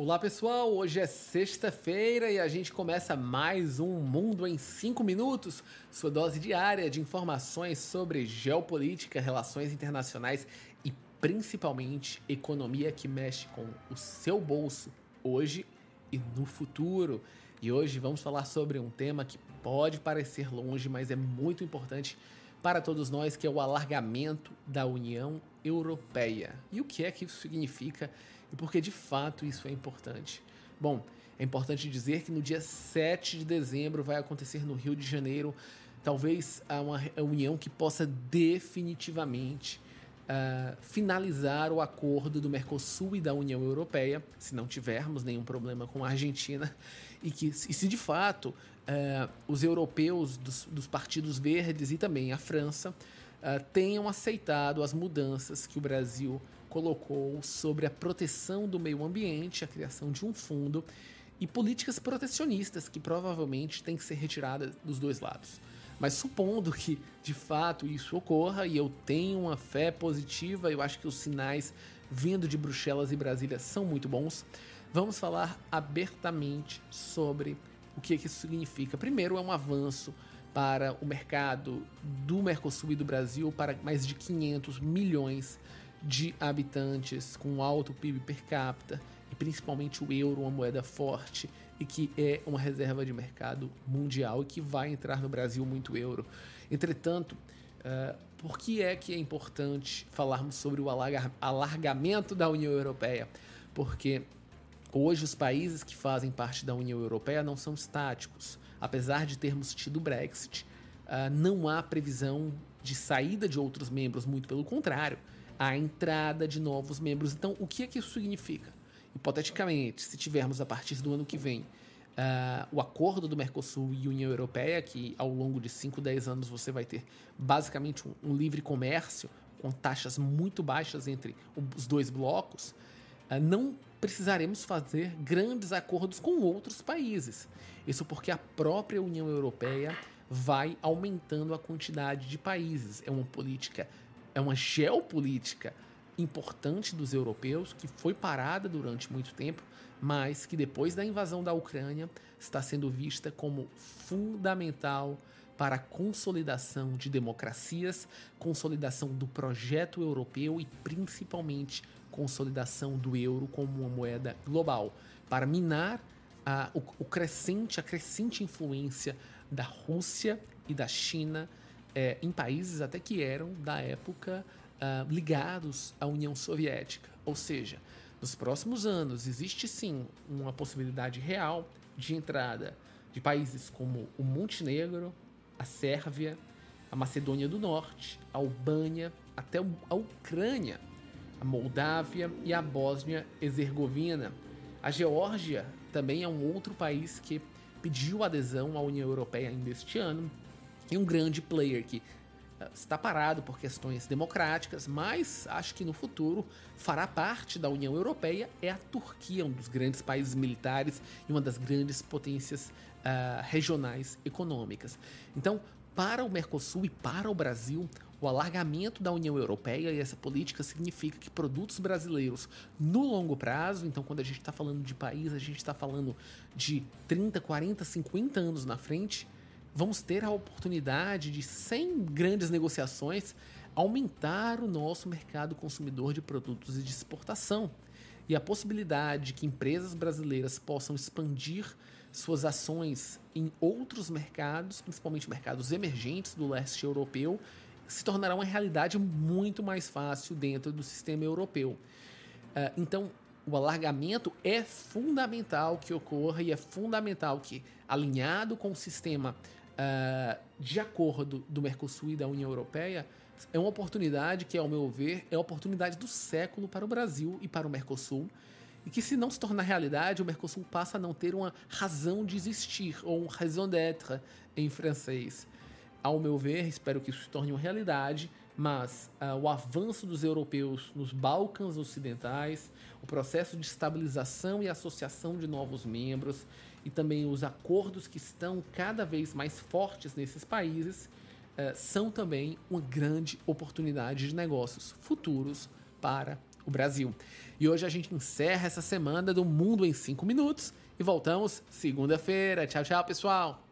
Olá pessoal, hoje é sexta-feira e a gente começa mais um Mundo em 5 Minutos, sua dose diária de informações sobre geopolítica, relações internacionais e principalmente economia que mexe com o seu bolso hoje e no futuro. E hoje vamos falar sobre um tema que pode parecer longe, mas é muito importante para todos nós, que é o alargamento da União Europeia. E o que é que isso significa e por que de fato isso é importante? Bom, é importante dizer que no dia 7 de dezembro vai acontecer no Rio de Janeiro, talvez uma união que possa definitivamente uh, finalizar o acordo do Mercosul e da União Europeia, se não tivermos nenhum problema com a Argentina, e que e se de fato uh, os europeus dos, dos, partidos verdes e também a França uh, tenham aceitado as mudanças que o Brasil colocou sobre a proteção do meio ambiente, a criação de um fundo e políticas protecionistas que provavelmente têm que ser retiradas dos dois lados. Mas supondo que de fato isso ocorra e eu tenho uma fé positiva, eu acho que os sinais vindo de Bruxelas e Brasília são muito bons. Vamos falar abertamente sobre o que, que isso significa. Primeiro, é um avanço para o mercado do Mercosul e do Brasil para mais de 500 milhões de habitantes com alto PIB per capita e principalmente o euro, uma moeda forte e que é uma reserva de mercado mundial e que vai entrar no Brasil muito euro. Entretanto, uh, por que é que é importante falarmos sobre o alargamento da União Europeia? Porque hoje os países que fazem parte da União Europeia não são estáticos. Apesar de termos tido Brexit, uh, não há previsão de saída de outros membros, muito pelo contrário, há entrada de novos membros. Então, o que é que isso significa? hipoteticamente, se tivermos a partir do ano que vem uh, o acordo do Mercosul e União Europeia, que ao longo de 5, 10 anos você vai ter basicamente um, um livre comércio com taxas muito baixas entre os dois blocos, não precisaremos fazer grandes acordos com outros países. Isso porque a própria União Europeia vai aumentando a quantidade de países. É uma política, é uma geopolítica importante dos europeus, que foi parada durante muito tempo, mas que depois da invasão da Ucrânia está sendo vista como fundamental para a consolidação de democracias, consolidação do projeto europeu e principalmente consolidação do euro como uma moeda global, para minar a, o, o crescente, a crescente influência da Rússia e da China é, em países até que eram da época uh, ligados à União Soviética. Ou seja, nos próximos anos existe sim uma possibilidade real de entrada de países como o Montenegro, a Sérvia, a Macedônia do Norte, a Albânia, até a Ucrânia, a Moldávia e a Bósnia-Herzegovina. A Geórgia também é um outro país que pediu adesão à União Europeia ainda este ano e um grande player que está parado por questões democráticas, mas acho que no futuro fará parte da União Europeia é a Turquia, um dos grandes países militares e uma das grandes potências uh, regionais econômicas. Então, para o Mercosul e para o Brasil, o alargamento da União Europeia e essa política significa que produtos brasileiros no longo prazo, então quando a gente está falando de país, a gente está falando de 30, 40, 50 anos na frente, vamos ter a oportunidade de, sem grandes negociações, aumentar o nosso mercado consumidor de produtos de exportação. E a possibilidade de que empresas brasileiras possam expandir suas ações em outros mercados, principalmente mercados emergentes do leste europeu, se tornará uma realidade muito mais fácil dentro do sistema europeu. Uh, então, o alargamento é fundamental que ocorra e é fundamental que, alinhado com o sistema uh, de acordo do Mercosul e da União Europeia, é uma oportunidade que, ao meu ver, é a oportunidade do século para o Brasil e para o Mercosul. E que, se não se tornar realidade, o Mercosul passa a não ter uma razão de existir, ou um raison d'être em francês. Ao meu ver, espero que isso se torne uma realidade, mas uh, o avanço dos europeus nos Balcãs Ocidentais, o processo de estabilização e associação de novos membros e também os acordos que estão cada vez mais fortes nesses países uh, são também uma grande oportunidade de negócios futuros para o Brasil. E hoje a gente encerra essa semana do Mundo em 5 Minutos e voltamos segunda-feira. Tchau, tchau, pessoal!